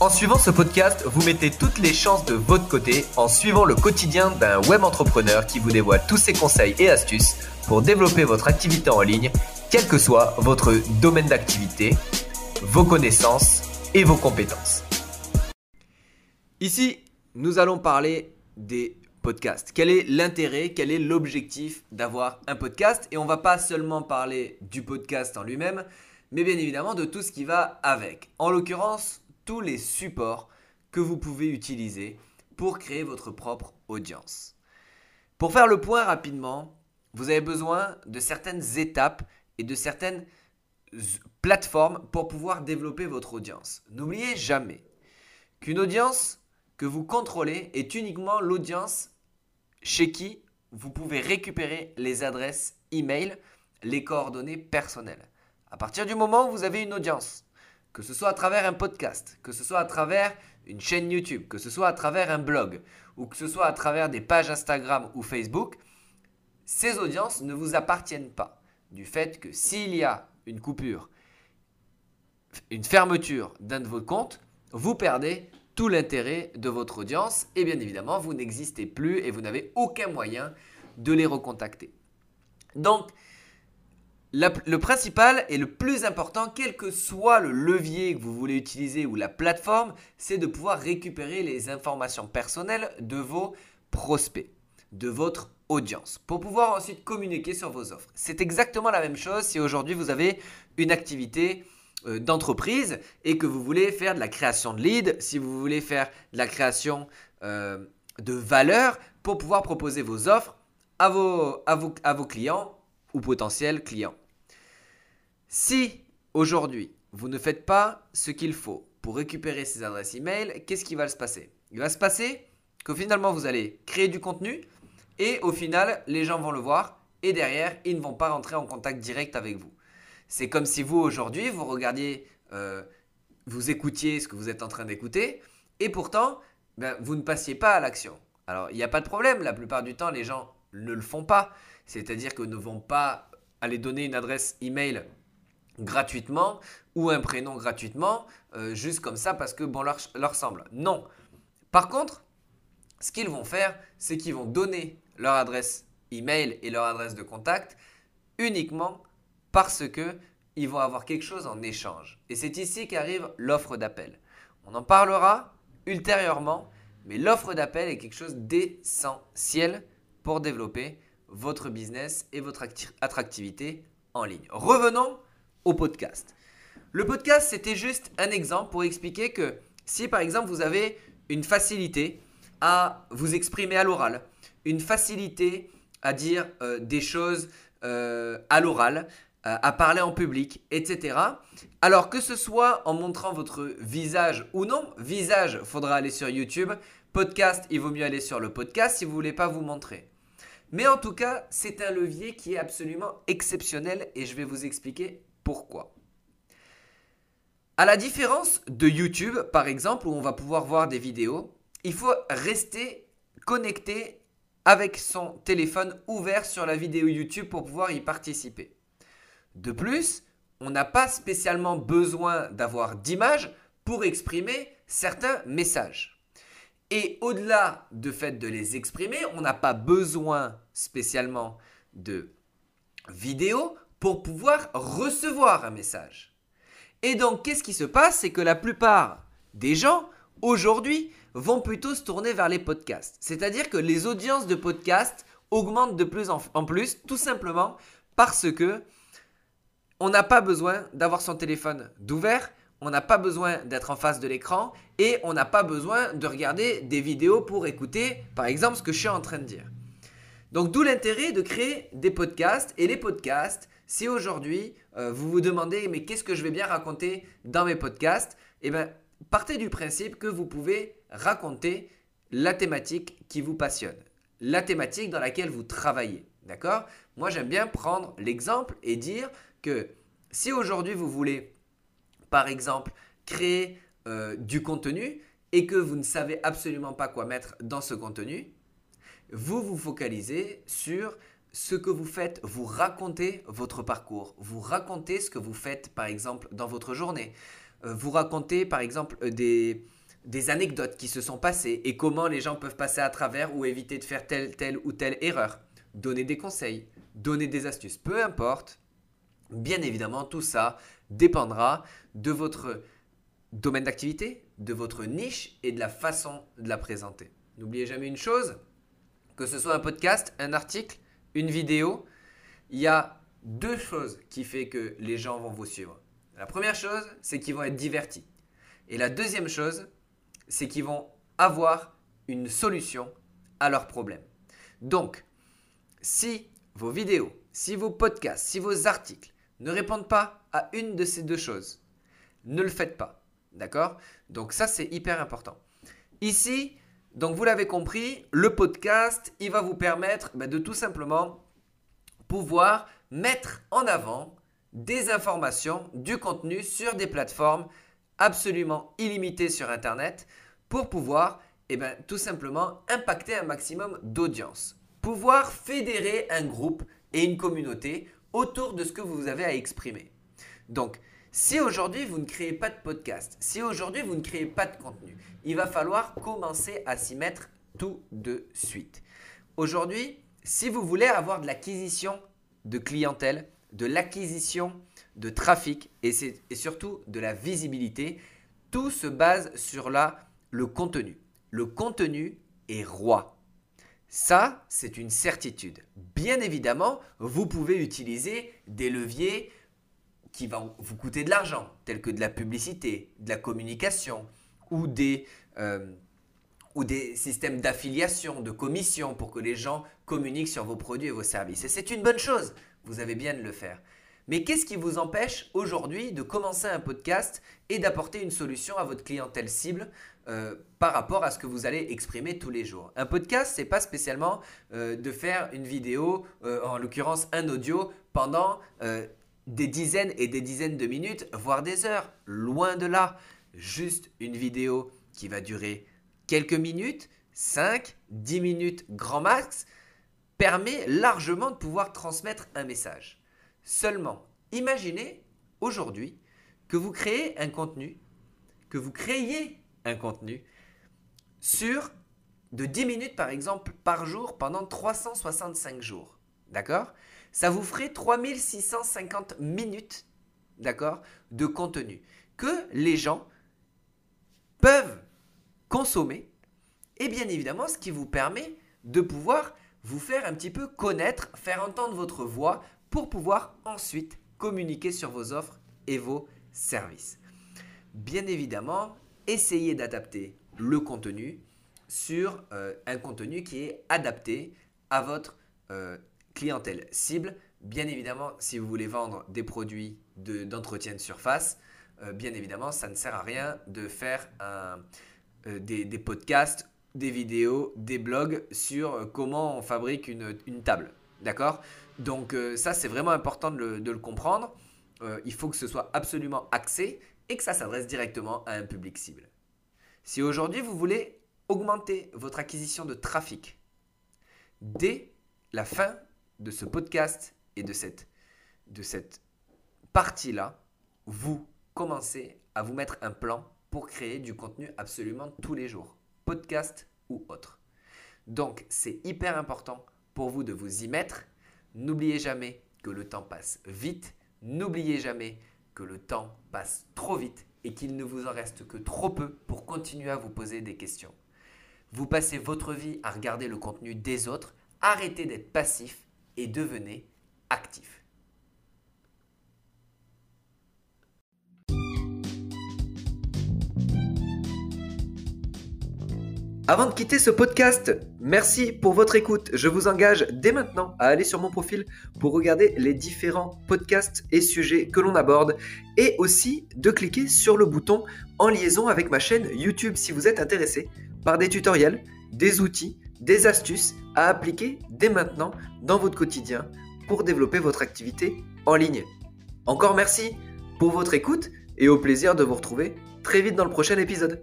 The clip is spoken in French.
En suivant ce podcast, vous mettez toutes les chances de votre côté en suivant le quotidien d'un web entrepreneur qui vous dévoile tous ses conseils et astuces pour développer votre activité en ligne, quel que soit votre domaine d'activité, vos connaissances et vos compétences. Ici, nous allons parler des podcasts. Quel est l'intérêt, quel est l'objectif d'avoir un podcast? Et on va pas seulement parler du podcast en lui-même, mais bien évidemment de tout ce qui va avec. En l'occurrence, tous les supports que vous pouvez utiliser pour créer votre propre audience. Pour faire le point rapidement, vous avez besoin de certaines étapes et de certaines plateformes pour pouvoir développer votre audience. N'oubliez jamais qu'une audience que vous contrôlez est uniquement l'audience chez qui vous pouvez récupérer les adresses email, les coordonnées personnelles. À partir du moment où vous avez une audience que ce soit à travers un podcast, que ce soit à travers une chaîne YouTube, que ce soit à travers un blog, ou que ce soit à travers des pages Instagram ou Facebook, ces audiences ne vous appartiennent pas. Du fait que s'il y a une coupure, une fermeture d'un de vos comptes, vous perdez tout l'intérêt de votre audience et bien évidemment, vous n'existez plus et vous n'avez aucun moyen de les recontacter. Donc, le principal et le plus important, quel que soit le levier que vous voulez utiliser ou la plateforme, c'est de pouvoir récupérer les informations personnelles de vos prospects, de votre audience, pour pouvoir ensuite communiquer sur vos offres. C'est exactement la même chose si aujourd'hui vous avez une activité euh, d'entreprise et que vous voulez faire de la création de leads, si vous voulez faire de la création euh, de valeur pour pouvoir proposer vos offres à vos, à à vos clients ou potentiels clients. Si aujourd'hui vous ne faites pas ce qu'il faut pour récupérer ces adresses email, qu'est-ce qui va se passer? Il va se passer que finalement vous allez créer du contenu et au final les gens vont le voir et derrière ils ne vont pas rentrer en contact direct avec vous. C'est comme si vous aujourd'hui vous regardiez, euh, vous écoutiez ce que vous êtes en train d'écouter et pourtant ben, vous ne passiez pas à l'action. Alors il n'y a pas de problème, la plupart du temps les gens ne le font pas. C'est-à-dire qu'ils ne vont pas aller donner une adresse email gratuitement ou un prénom gratuitement, euh, juste comme ça parce que bon leur, leur semble. Non. Par contre, ce qu'ils vont faire, c'est qu'ils vont donner leur adresse email et leur adresse de contact uniquement parce que ils vont avoir quelque chose en échange. Et c'est ici qu'arrive l'offre d'appel. On en parlera ultérieurement, mais l'offre d'appel est quelque chose d'essentiel pour développer votre business et votre attractivité en ligne. Revenons au podcast. Le podcast, c'était juste un exemple pour expliquer que si par exemple vous avez une facilité à vous exprimer à l'oral, une facilité à dire euh, des choses euh, à l'oral, euh, à parler en public, etc. Alors que ce soit en montrant votre visage ou non, visage, faudra aller sur YouTube. Podcast, il vaut mieux aller sur le podcast si vous voulez pas vous montrer. Mais en tout cas, c'est un levier qui est absolument exceptionnel et je vais vous expliquer pourquoi. À la différence de YouTube, par exemple, où on va pouvoir voir des vidéos, il faut rester connecté avec son téléphone ouvert sur la vidéo YouTube pour pouvoir y participer. De plus, on n'a pas spécialement besoin d'avoir d'image pour exprimer certains messages. Et au-delà de fait de les exprimer, on n'a pas besoin spécialement de vidéo pour pouvoir recevoir un message. Et donc, qu'est-ce qui se passe? C'est que la plupart des gens, aujourd'hui, vont plutôt se tourner vers les podcasts. C'est-à-dire que les audiences de podcasts augmentent de plus en plus, tout simplement parce que on n'a pas besoin d'avoir son téléphone d'ouvert, on n'a pas besoin d'être en face de l'écran et on n'a pas besoin de regarder des vidéos pour écouter, par exemple, ce que je suis en train de dire. Donc d'où l'intérêt de créer des podcasts. Et les podcasts, si aujourd'hui euh, vous vous demandez mais qu'est-ce que je vais bien raconter dans mes podcasts, eh bien partez du principe que vous pouvez raconter la thématique qui vous passionne, la thématique dans laquelle vous travaillez. D'accord? Moi j'aime bien prendre l'exemple et dire que si aujourd'hui vous voulez par exemple, créer euh, du contenu et que vous ne savez absolument pas quoi mettre dans ce contenu, vous vous focalisez sur ce que vous faites, vous racontez votre parcours, vous racontez ce que vous faites par exemple dans votre journée, euh, vous raconter par exemple euh, des, des anecdotes qui se sont passées et comment les gens peuvent passer à travers ou éviter de faire telle, telle ou telle erreur. Donner des conseils, donner des astuces, peu importe. Bien évidemment, tout ça dépendra de votre domaine d'activité, de votre niche et de la façon de la présenter. N'oubliez jamais une chose, que ce soit un podcast, un article, une vidéo, il y a deux choses qui font que les gens vont vous suivre. La première chose, c'est qu'ils vont être divertis. Et la deuxième chose, c'est qu'ils vont avoir une solution à leurs problèmes. Donc, si vos vidéos, si vos podcasts, si vos articles ne répondent pas à une de ces deux choses, ne le faites pas. D'accord? Donc ça, c'est hyper important. Ici, donc vous l'avez compris, le podcast, il va vous permettre bah, de tout simplement pouvoir mettre en avant des informations, du contenu sur des plateformes absolument illimitées sur Internet pour pouvoir eh ben, tout simplement impacter un maximum d'audience. Pouvoir fédérer un groupe et une communauté autour de ce que vous avez à exprimer. Donc, si aujourd'hui vous ne créez pas de podcast, si aujourd'hui vous ne créez pas de contenu, il va falloir commencer à s'y mettre tout de suite. Aujourd'hui, si vous voulez avoir de l'acquisition de clientèle, de l'acquisition de trafic et, et, surtout de la visibilité, tout se base sur le contenu. Le contenu est roi. Ça, c'est une certitude. Bien évidemment, vous pouvez utiliser des leviers qui vont vous coûter de l'argent, tels que de la publicité, de la communication ou des, euh, ou des systèmes d'affiliation, de commission pour que les gens communiquent sur vos produits et vos services. Et c'est une bonne chose, vous avez bien de le faire. Mais qu'est-ce qui vous empêche aujourd'hui de commencer un podcast et d'apporter une solution à votre clientèle cible euh, par rapport à ce que vous allez exprimer tous les jours Un podcast, c'est pas spécialement euh, de faire une vidéo, en l'occurrence un audio, pendant des dizaines et des dizaines de minutes, voire des heures. Loin de là. Juste une vidéo qui va durer quelques minutes, 5, 10 minutes grand max, permet largement de pouvoir transmettre un message. Seulement, imaginez aujourd'hui que vous créez un contenu, que vous créiez un contenu sur de 10 minutes par exemple par jour pendant 365 jours. D'accord? Ça vous ferait 3650 minutes, d'accord, de contenu que les gens peuvent consommer et bien évidemment ce qui vous permet de pouvoir vous faire un petit peu connaître, faire entendre votre voix pour pouvoir ensuite communiquer sur vos offres et vos services. Bien évidemment, essayez d'adapter le contenu sur euh, un contenu qui est adapté à votre euh, clientèle cible. Bien évidemment, si vous voulez vendre des produits d'entretien de, surface, euh, bien évidemment, ça ne sert à rien de faire euh, des, podcasts, des vidéos, des blogs sur comment on fabrique une, table. D'accord? Donc ça, c'est vraiment important de le, de le comprendre. il faut que ce soit absolument axé et que ça s'adresse directement à un public cible. Si aujourd'hui, vous voulez augmenter votre acquisition de trafic dès la fin de ce podcast et de cette, de cette partie-là, vous commencez à vous mettre un plan pour créer du contenu absolument tous les jours, podcast ou autre. Donc, c'est hyper important pour vous de vous y mettre. N'oubliez jamais que le temps passe vite. N'oubliez jamais le temps passe trop vite et qu'il ne vous en reste que trop peu pour continuer à vous poser des questions. Vous passez votre vie à regarder le contenu des autres. Arrêtez d'être passif et devenez actif. Avant de quitter ce podcast, merci pour votre écoute. Je vous engage dès maintenant à aller sur mon profil pour regarder les différents podcasts et sujets que l'on aborde et aussi de cliquer sur le bouton en liaison avec ma chaîne YouTube si vous êtes intéressé par des tutoriels, des outils des astuces à appliquer dès maintenant dans votre quotidien pour développer votre activité en ligne. Encore merci pour votre écoute et au plaisir de vous retrouver très vite dans le prochain épisode.